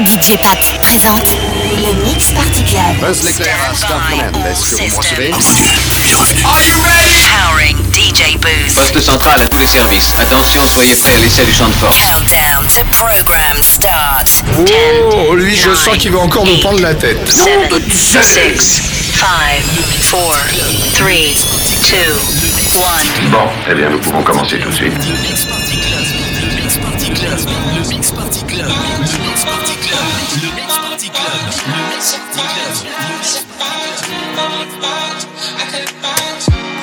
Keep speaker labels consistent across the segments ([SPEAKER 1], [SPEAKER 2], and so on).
[SPEAKER 1] DJ Pat présente le Mix Party Club.
[SPEAKER 2] Buzz l'éclair à Start Command. Est-ce que vous me recevez
[SPEAKER 3] Are you ready?
[SPEAKER 1] Powering DJ Boost.
[SPEAKER 4] Poste central à tous les services. Attention, soyez prêts à l'essai du champ de force.
[SPEAKER 1] Countdown to program start.
[SPEAKER 5] Oh, lui, je sens qu'il va encore nous prendre la tête.
[SPEAKER 1] 7, 6, 5, 4, 3, 2, 1.
[SPEAKER 2] Bon, eh bien, nous pouvons commencer tout de suite.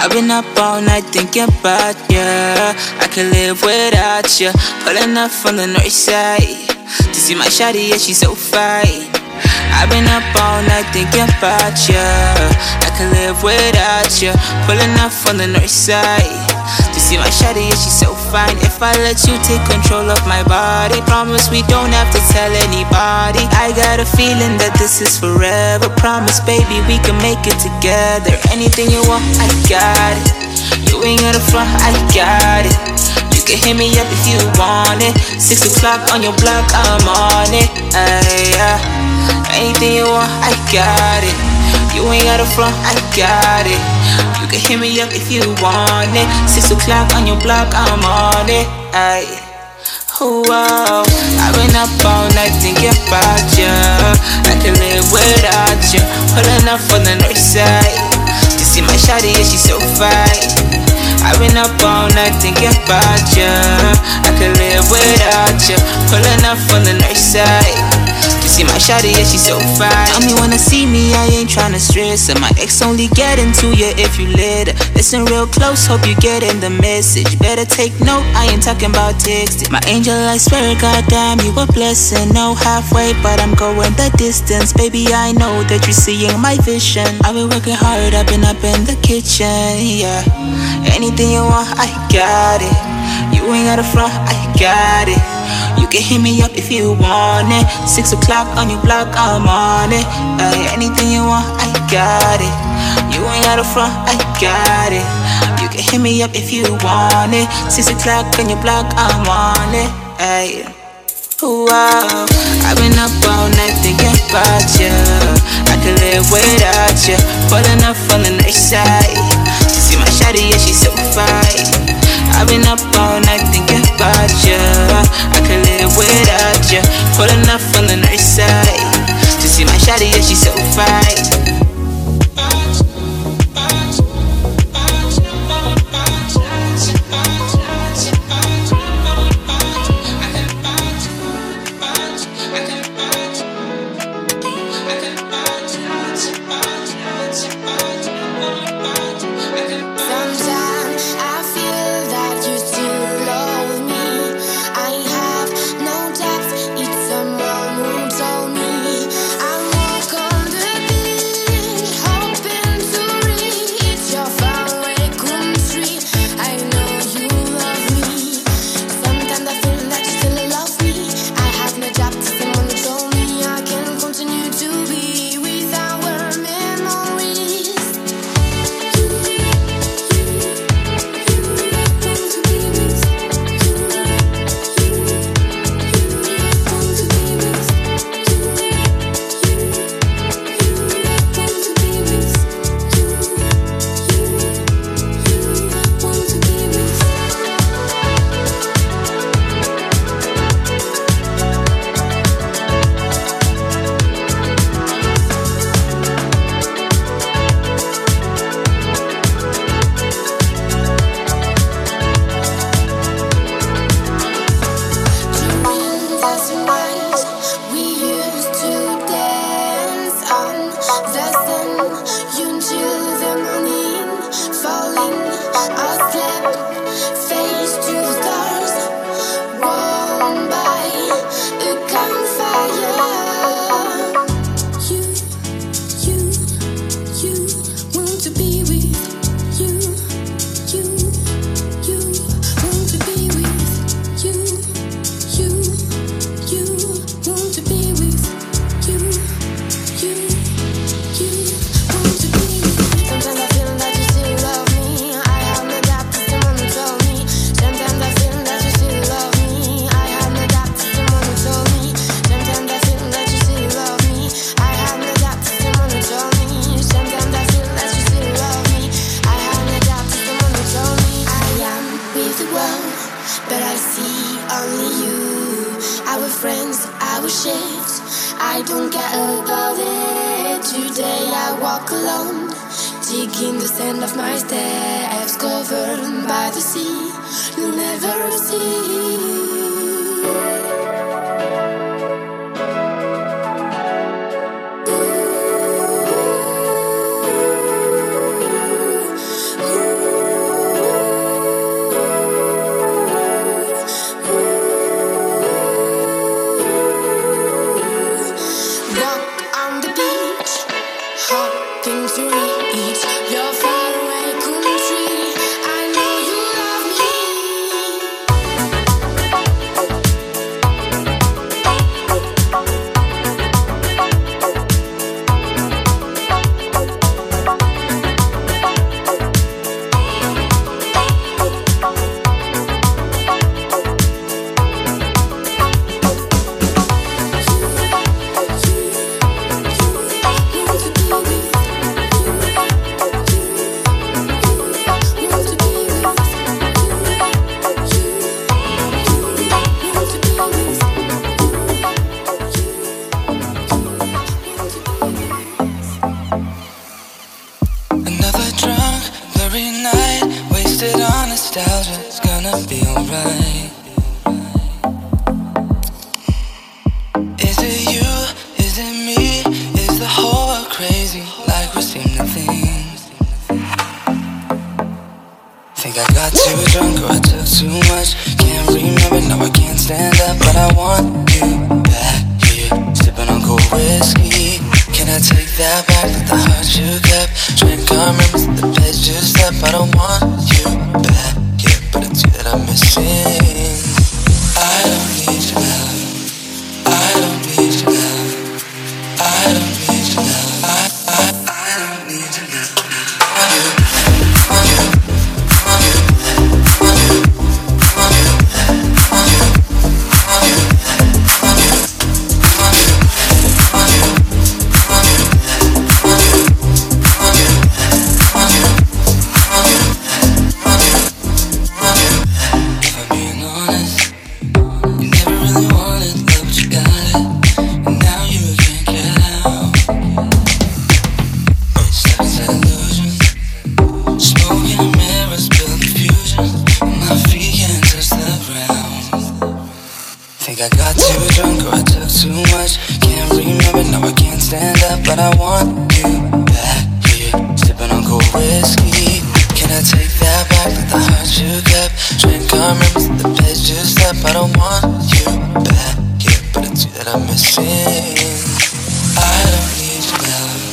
[SPEAKER 6] I've been up all night thinking about you. I could live without you. Pulling up from the north side to see my shawty, yeah, she's so fine. I've been up all night thinking about you. I could live without you. Pulling up from the north side to see my shawty, yeah, she's so fine. If I let you take control of my body, promise we don't have to tell anybody. I got a feeling that this is forever. Promise, baby, we can make it together. Anything you want, I got it. You ain't got a front, I got it. You can hit me up if you want it. Six o'clock on your block, I'm on it. Ay, yeah. Anything you want, I got it. You ain't got a front, I got it. You can hit me up if you want it. Six o'clock on your block, I'm on it. Ay. Oh, wow. I've been up all night thinking about you. I can live without you. Pulling up on the north side to see my shawty, yeah, she's so fine. I've been up all night thinking about you. I could live without you. Pulling up on the north side. See my shawty, yeah, she so fine. Tell me wanna see me, I ain't tryna stress. And my ex only get into you if you let her. Listen real close, hope you getting the message. Better take note, I ain't talking about texting. My angel, I swear, goddamn, you a blessing. No halfway, but I'm going the distance. Baby, I know that you're seeing my vision. I've been working hard, I've been up in the kitchen, yeah. Anything you want, I got it. You ain't got a front, I got it. Can hit me up if you want it. Six o'clock on your block, I'm on it. Uh, anything you want, I got it. You ain't got a front, I got it. You can hit me up if you want it. Six o'clock on your block, I'm on it. Ay. Wow, I've been up all night thinking about you. I could live without you. Pulling up from the north side to see my shawty, yeah, she's so fine. I've been up all night thinking about you. I could live without you. Pulling up from the north side to see my shawty, yeah, she's so fine.
[SPEAKER 7] That
[SPEAKER 8] I'm missing. I don't need your love.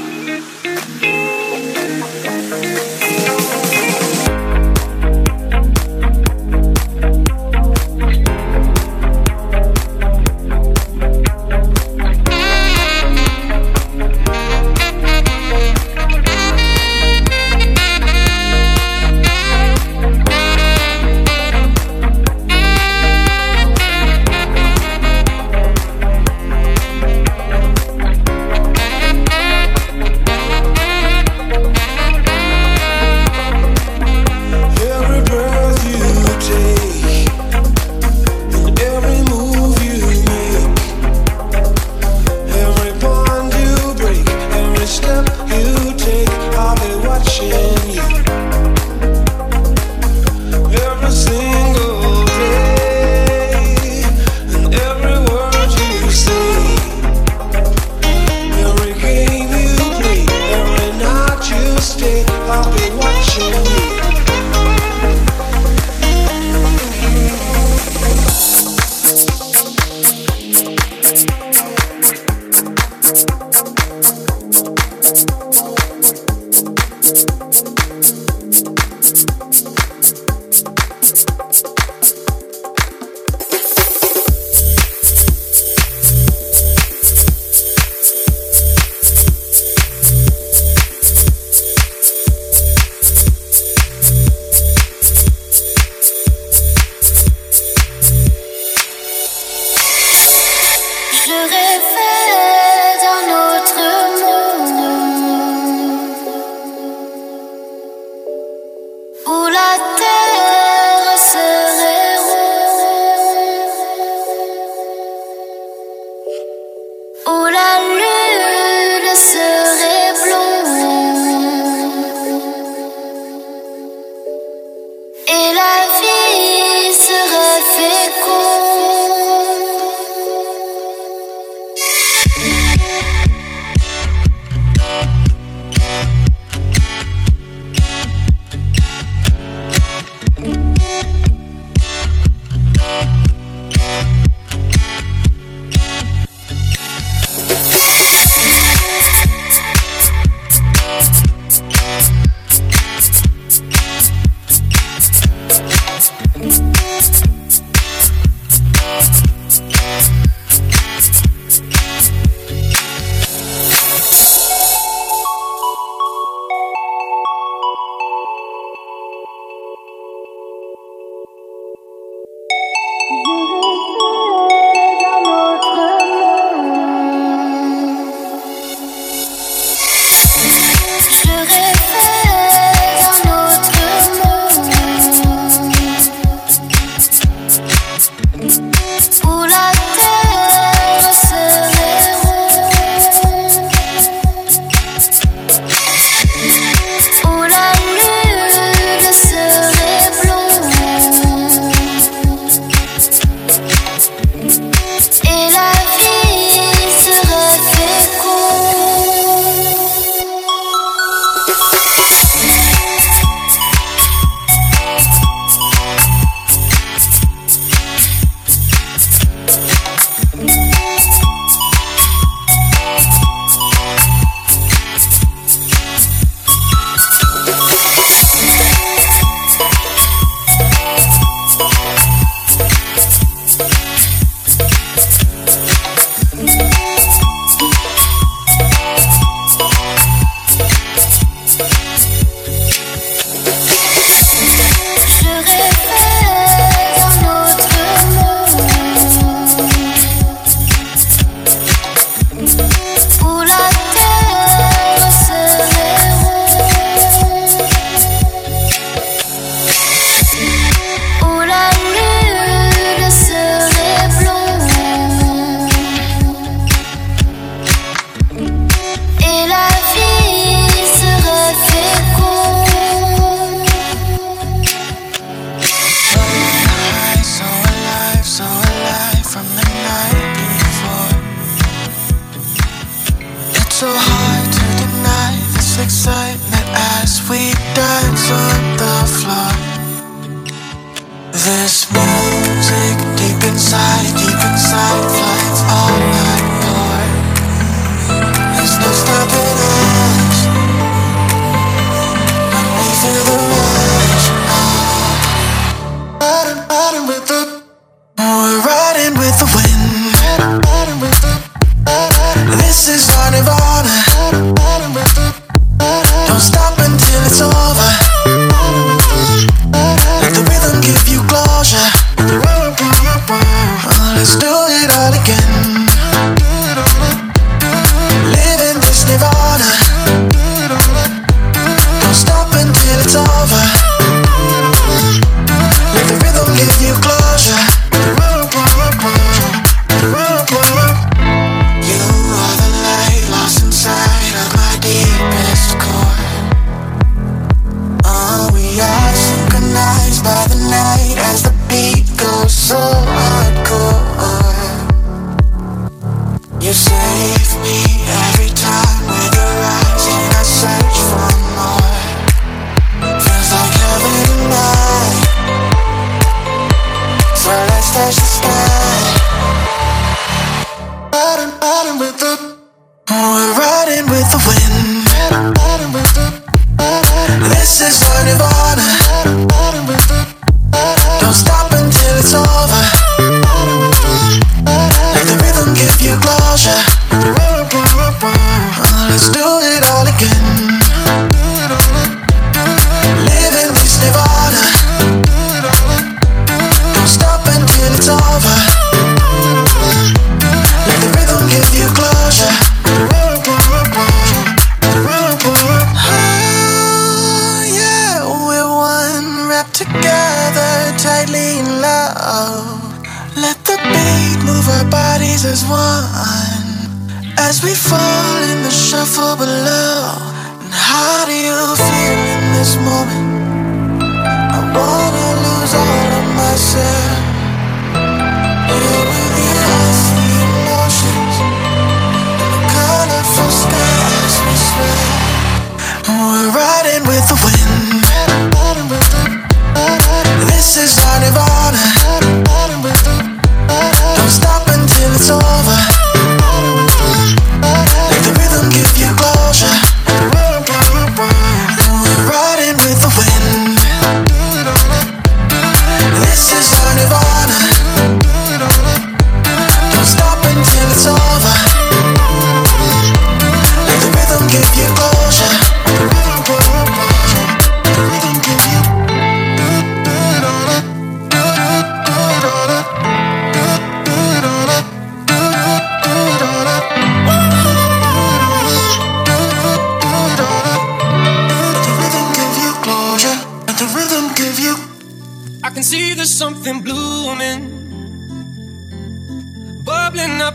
[SPEAKER 7] Je rêvais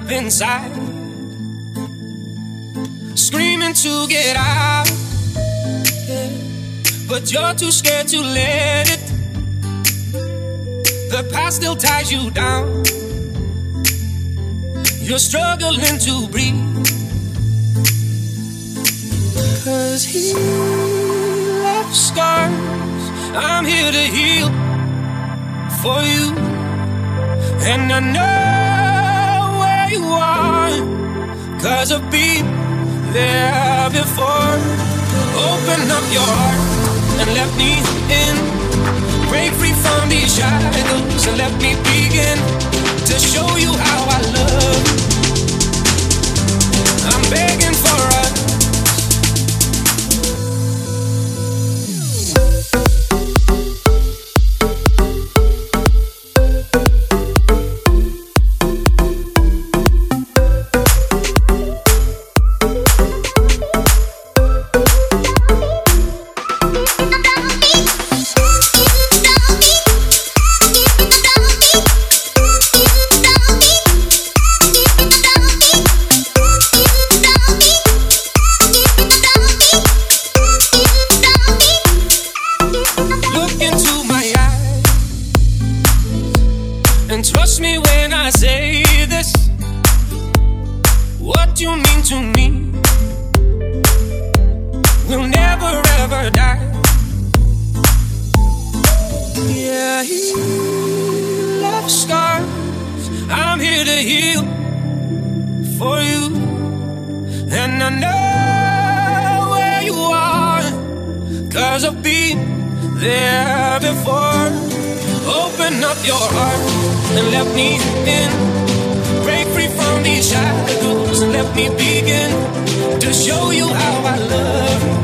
[SPEAKER 9] up inside, screaming to get out. But you're too scared to let it. The past still ties you down. You're struggling to breathe. Cause he left scars. I'm here to heal for you. And I know are. Cause I've been there before. Open up your heart and let me in. Break free from these shackles and let me begin to show you how I love. I'm begging for us. Cause I've been there before. Open up your heart and let me in. Break free from these shackles and let me begin to show you how I love.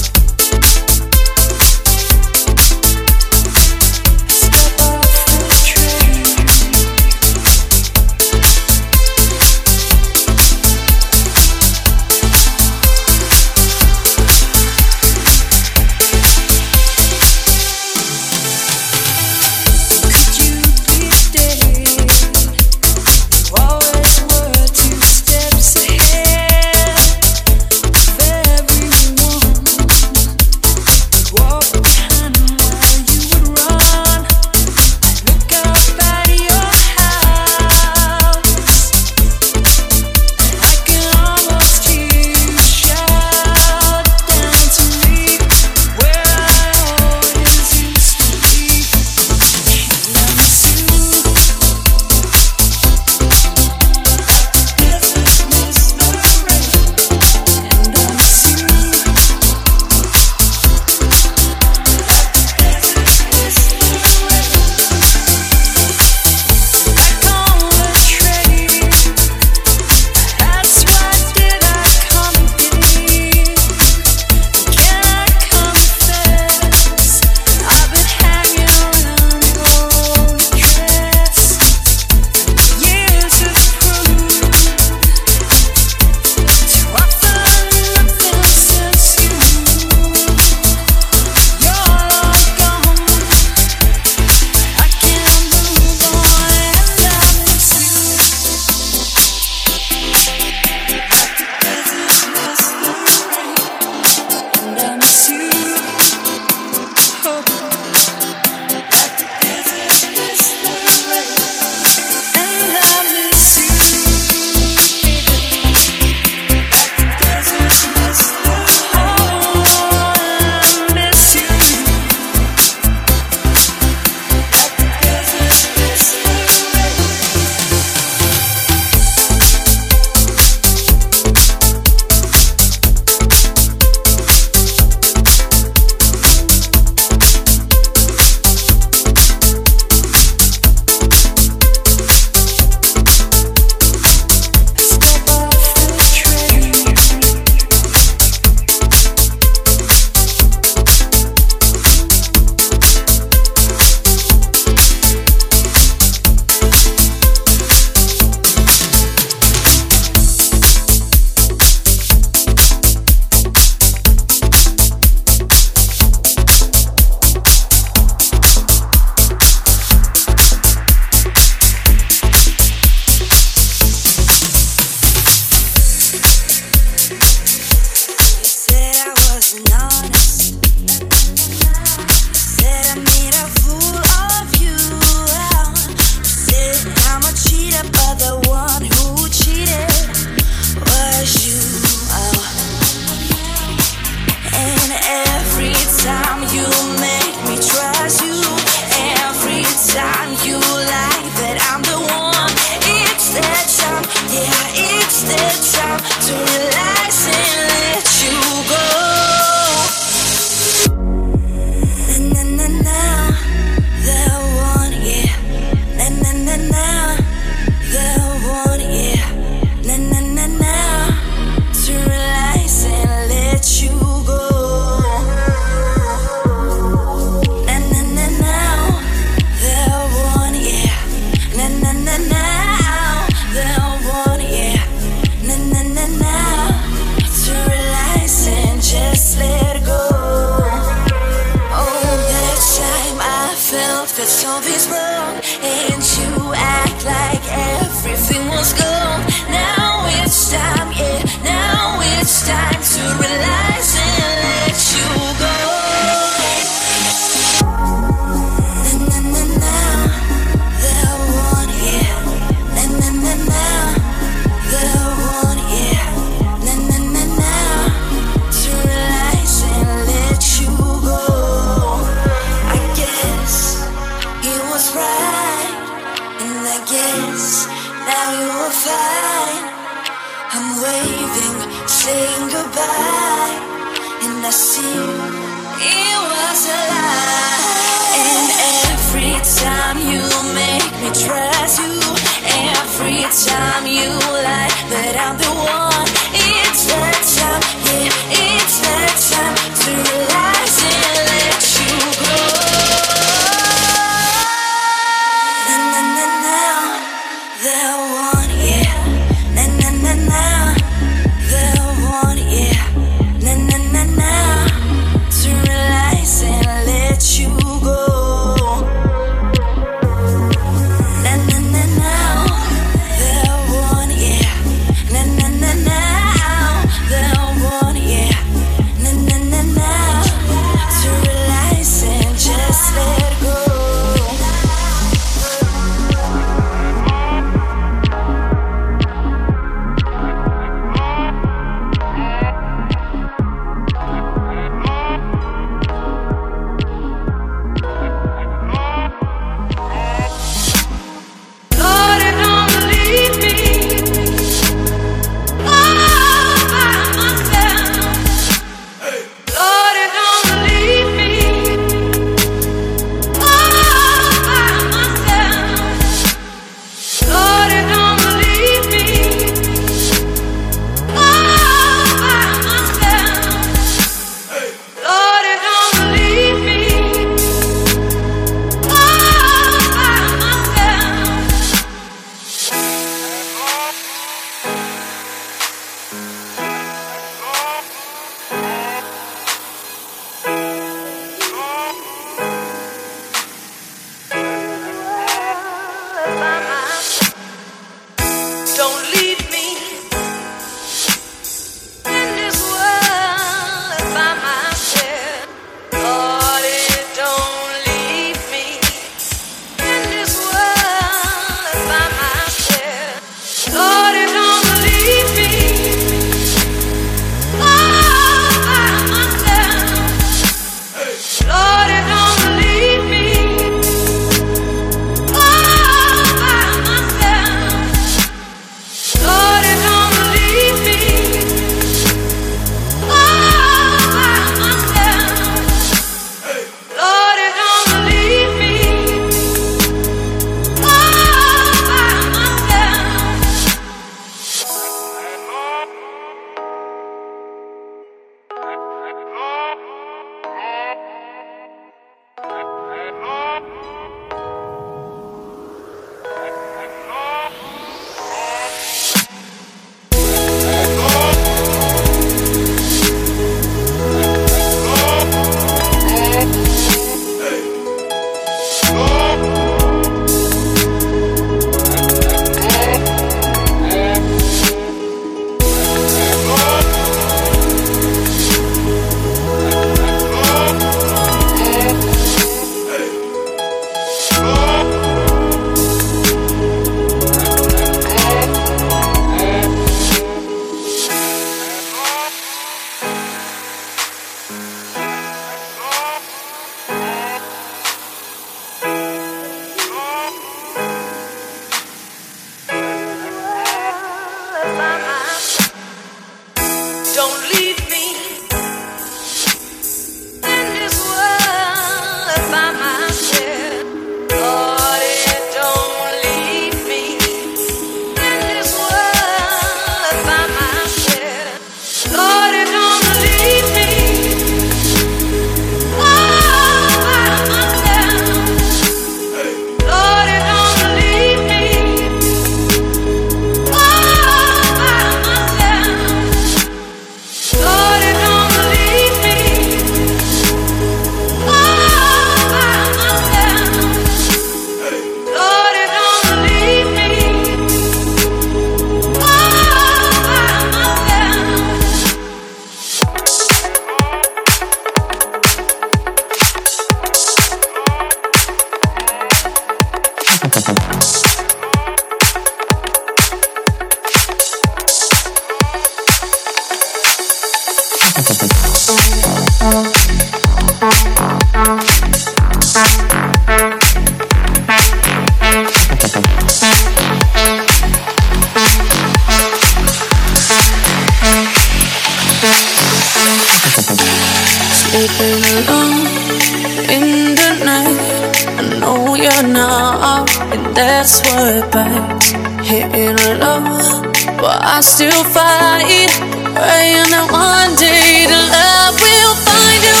[SPEAKER 10] but I still fight. Praying that one day the love will find you.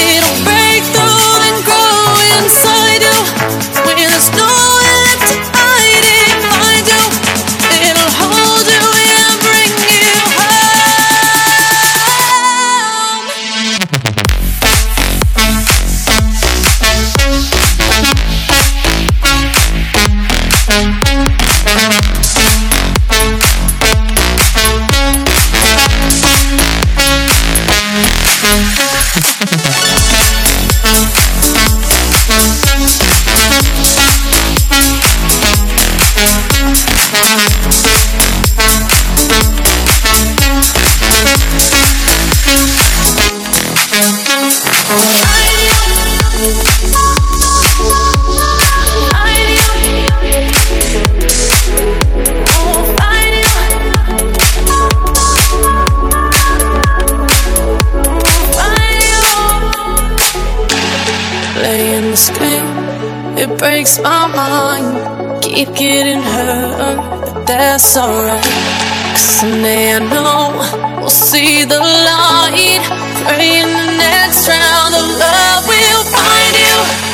[SPEAKER 10] It'll break through and grow inside you. makes my mind keep getting hurt, but that's alright. Someday I know we'll see the light. Pray in the next round of love, we'll find you.